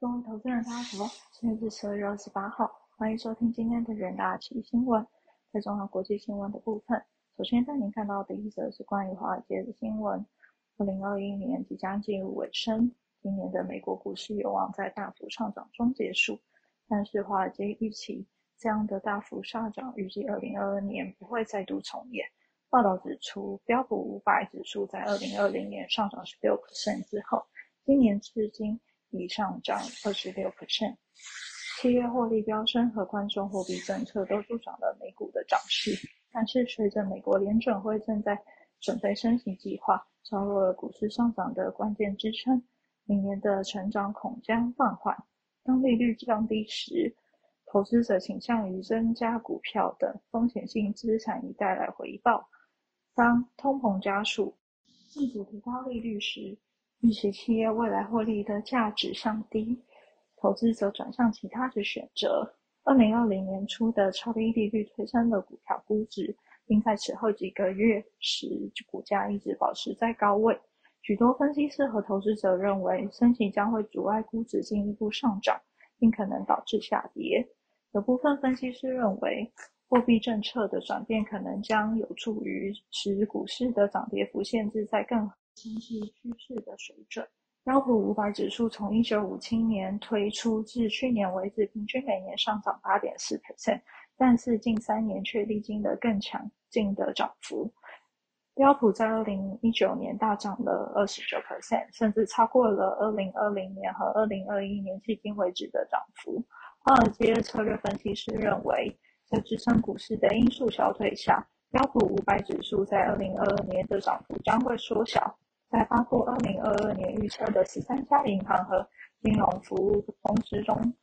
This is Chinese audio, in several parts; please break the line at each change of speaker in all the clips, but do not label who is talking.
各位投资人，大家好，现在是十二月二十八号，欢迎收听今天的人大奇新闻。在重要国际新闻的部分，首先带您看到的一则是关于华尔街的新闻。二零二一年即将进入尾声，今年的美国股市有望在大幅上涨中结束，但是华尔街预期这样的大幅上涨，预计二零二二年不会再度重演。报道指出，标普五百指数在二零二零年上涨十六之后，今年至今。已上涨二十六 percent，企业获利飙升和宽松货币政策都助长了美股的涨势。但是，随着美国联准会正在准备升息计划，削弱了股市上涨的关键支撑。明年的成长恐将放缓。当利率降低时，投资者倾向于增加股票等风险性资产以带来回报。当通膨加速，政府提高利率时，预期企业未来获利的价值降低，投资者转向其他的选择。二零二零年初的超低利率推升了股票估值，并在此后几个月使股价一直保持在高位。许多分析师和投资者认为，升息将会阻碍估值进一步上涨，并可能导致下跌。有部分分析师认为，货币政策的转变可能将有助于使股市的涨跌幅限制在更。经济趋势的水准，标普五百指数从一九五七年推出至去年为止，平均每年上涨八点四 percent，但是近三年却历经了更强劲的涨幅。标普在二零一九年大涨了二十九 percent，甚至超过了二零二零年和二零二一年迄今为止的涨幅。华尔街策略分析师认为，在支撑股市的因素消退下，标普五百指数在二零二二年的涨幅将会缩小。在发布二零二二年预测的十三家银行和金融服务公司中，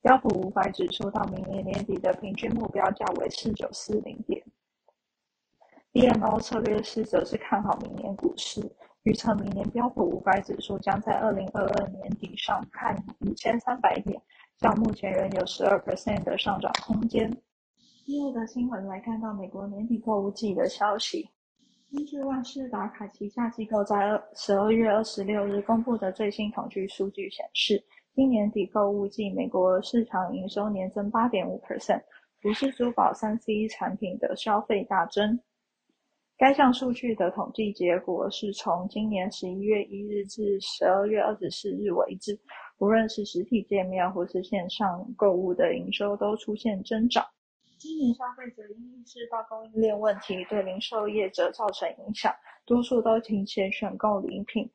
标普五百指数到明年年底的平均目标价为四九四零点。BMO 策略师则是看好明年股市，预测明年标普五百指数将在二零二二年底上看五千三百点，较目前仍有十二 percent 的上涨空间。第二个新闻来看到美国年底购物季的消息。根据万事达卡旗下机构在二十二月二十六日公布的最新统计数据显示，今年底购物季美国市场营收年增八点五 percent，服饰、珠宝、三 C 产品的消费大增。该项数据的统计结果是从今年十一月一日至十二月二十四日为止，无论是实体店面或是线上购物的营收都出现增长。今年消费者因意识到供应链问题对零售业者造成影响，多数都提前选购礼品。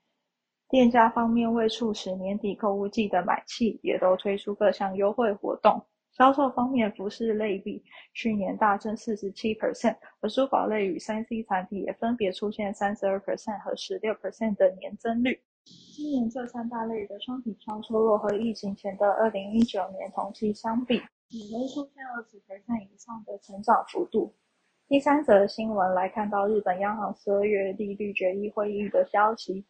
店家方面为促使年底购物季的买气，也都推出各项优惠活动。销售方面，服饰类比去年大增四十七 percent，而珠宝类与三 C 产品也分别出现三十二 percent 和十六 percent 的年增率。今年这三大类的商品销售若和疫情前的二零一九年同期相比，也能出现二十 percent 以上的成长幅度。第三则新闻来看到日本央行十二月利率决议会议的消息。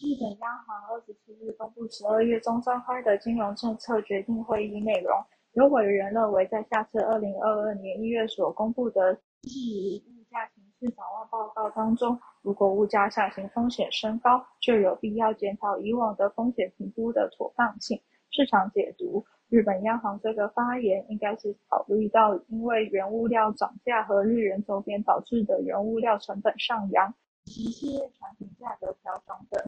日本央行二十七日公布十二月中召开的金融政策决定会议内容。有委员认为，在下次二零二二年一月所公布的经济物价形势展望报告当中，如果物价下行风险升高，就有必要检讨以往的风险评估的妥当性。市场解读。日本央行这个发言应该是考虑到因为原物料涨价和日元周边导致的原物料成本上扬及企业产品价格调整等。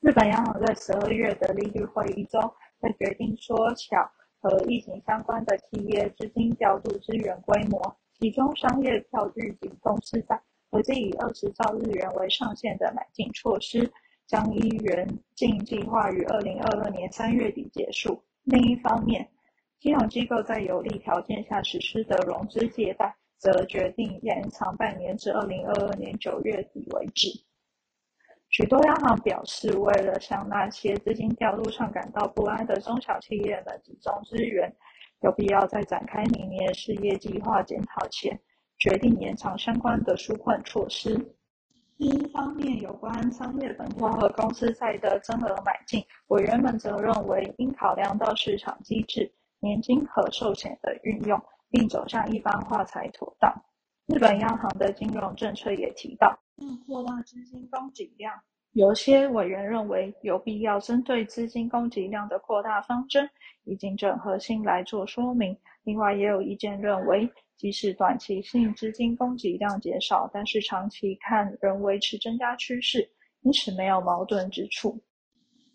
日本央行在十二月的利率会议中，在决定缩小和疫情相关的企业资金调度资源规模，其中商业票据仅公司在合计以二十兆日元为上限的买进措施，将一元净计划于二零二二年三月底结束。另一方面，金融机构在有利条件下实施的融资借贷，则决定延长半年至二零二二年九月底为止。许多央行表示，为了向那些资金调度上感到不安的中小企业们集中资源，有必要在展开明年事业计划检讨前，决定延长相关的纾困措施。另一方面，有关商业本票和公司债的增额买进，委员们则认为应考量到市场机制、年金和寿险的运用，并走向一般化才妥当。日本央行的金融政策也提到，要扩大资金供给量，有些委员认为有必要针对资金供给量的扩大方针以经整核心来做说明。另外，也有意见认为，即使短期性资金供给量减少，但是长期看仍维持增加趋势，因此没有矛盾之处。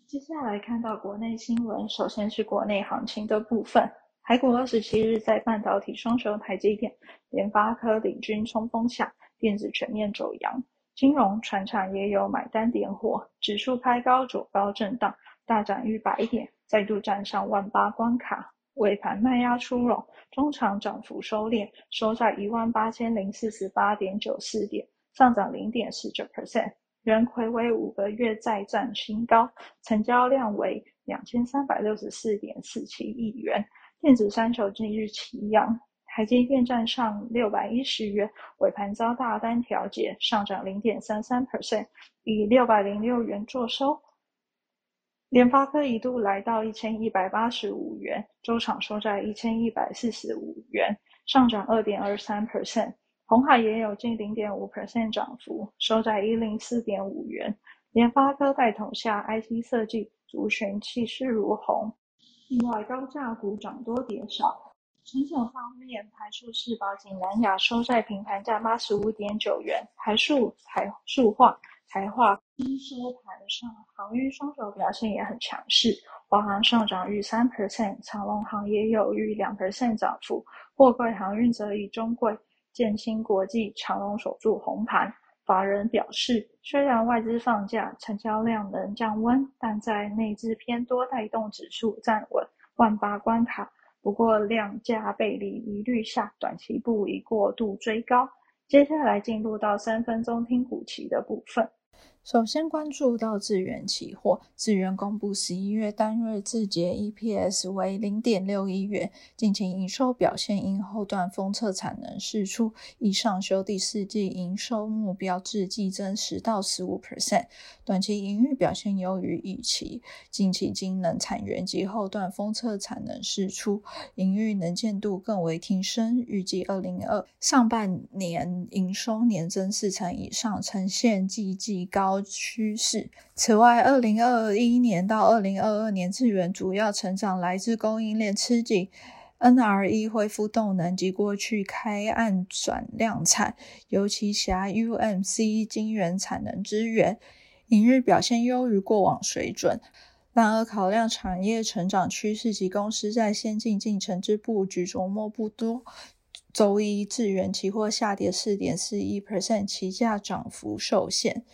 接下来看到国内新闻，首先是国内行情的部分。台股二十七日在半导体双雄台积电、联发科领军冲锋下，电子全面走阳，金融、船产也有买单点火，指数开高走高震荡，大涨逾百点，再度站上万八关卡。尾盘卖压出笼，中场涨幅收敛，收在一万八千零四十八点九四点，上涨零点四九 percent。仍暌违五个月再战新高，成交量为两千三百六十四点四七亿元。电子三雄今日齐扬，台积电站上六百一十元，尾盘遭大单调节，上涨零点三三 percent，以六百零六元作收。联发科一度来到一千一百八十五元，周场收在一千一百四十五元，上涨二点二三 percent。红海也有近零点五 percent 涨幅，收在一零四点五元。联发科带统下，IC 设计族群气势如虹。另外，高价股涨多跌少。成长方面，台塑、是宝、锦南亚收在平盘价八十五点九元。台塑、台塑化、台化均收盘上。航运双手表现也很强势，华航上涨逾三 percent，长隆行也有逾两 percent 涨幅。货柜航运则以中柜。建兴国际长隆守住红盘，法人表示，虽然外资放假，成交量能降温，但在内资偏多带动指数站稳万八关卡。不过量价背离疑虑下，短期不宜过度追高。接下来进入到三分钟听股期的部分。
首先关注到智源期货，智源公布十一月单月字节 EPS 为零点六一元，近期营收表现因后段封测产能释出，已上修第四季营收目标至季增十到十五 percent。短期营运表现优于预期，近期晶能产源及后段封测产能释出，营运能见度更为提升，预计二零二上半年营收年增四成以上，呈现季季高。趋势。此外，二零二一年到二零二二年，资源主要成长来自供应链吃紧、NRE 恢复动能及过去开案转量产，尤其辖 UMC 晶圆产能资源，营日表现优于过往水准。然而，考量产业成长趋势及公司在先进进程之布局，琢磨不多。周一，智源期货下跌四点四一 percent，期价涨幅受限。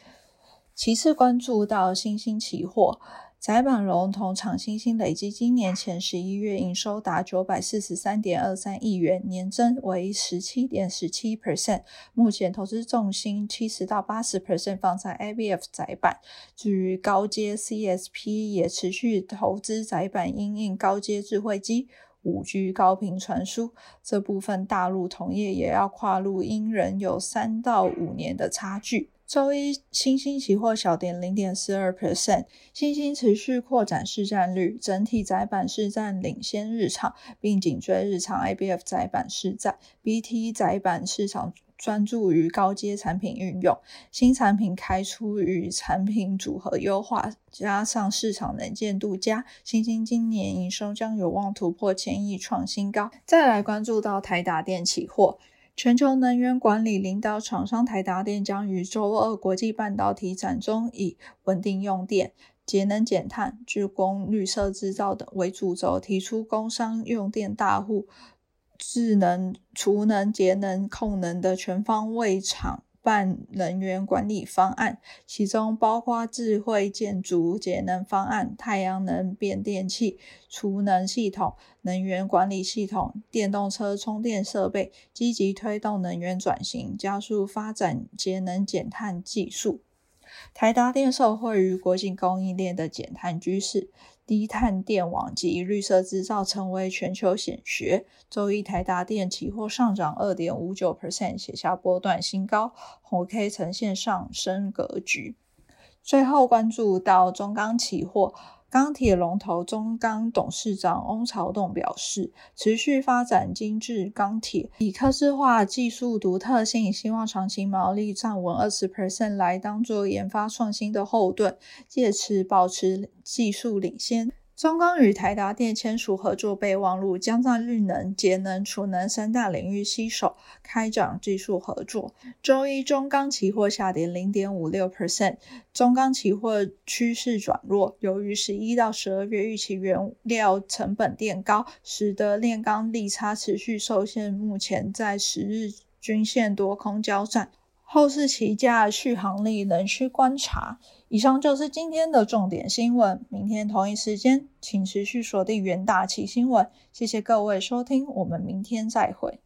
其次关注到新兴期货，窄板龙头厂新兴累计今年前十一月营收达九百四十三点二三亿元，年增为十七点十七 percent。目前投资重心七十到八十 percent 放在 ABF 窄板，至于高阶 CSP 也持续投资窄板，因应高阶智慧机、五 G 高频传输这部分，大陆同业也要跨入，因仍有三到五年的差距。周一，新兴期货小跌零点四二 percent，新兴持续扩展市占率，整体窄板市占领先日常，并紧追日常 IBF 窄板市占。BT 窄板市场专注于高阶产品运用，新产品开出与产品组合优化，加上市场能见度佳，新兴今年营收将有望突破千亿创新高。再来关注到台达电期货。全球能源管理领导厂商台达电将于周二国际半导体展中，以稳定用电、节能减碳、聚工、绿色制造等为主轴，提出工商用电大户智能储能、节能控能的全方位厂。办能源管理方案，其中包括智慧建筑节能方案、太阳能变电器、储能系统、能源管理系统、电动车充电设备，积极推动能源转型，加速发展节能减碳技术。台达电受惠于国际供应链的减碳趋势。低碳电网及绿色制造成为全球显学。周一台达电期货上涨二点五九 percent，写下波段新高，红 K 呈现上升格局。最后关注到中钢期货，钢铁龙头中钢董事长翁朝栋表示，持续发展精致钢铁，以科技化技术独特性，希望长期毛利站稳二十 percent 来当做研发创新的后盾，借此保持技术领先。中钢与台达电签署合作备忘录，将在绿能、节能、储能三大领域携手开展技术合作。周一，中钢期货下跌零点五六 percent，中钢期货趋势转弱，由于十一到十二月预期原料成本垫高，使得炼钢利差持续受限，目前在十日均线多空交战。后市起价续航力仍需观察。以上就是今天的重点新闻。明天同一时间，请持续锁定元大旗新闻。谢谢各位收听，我们明天再会。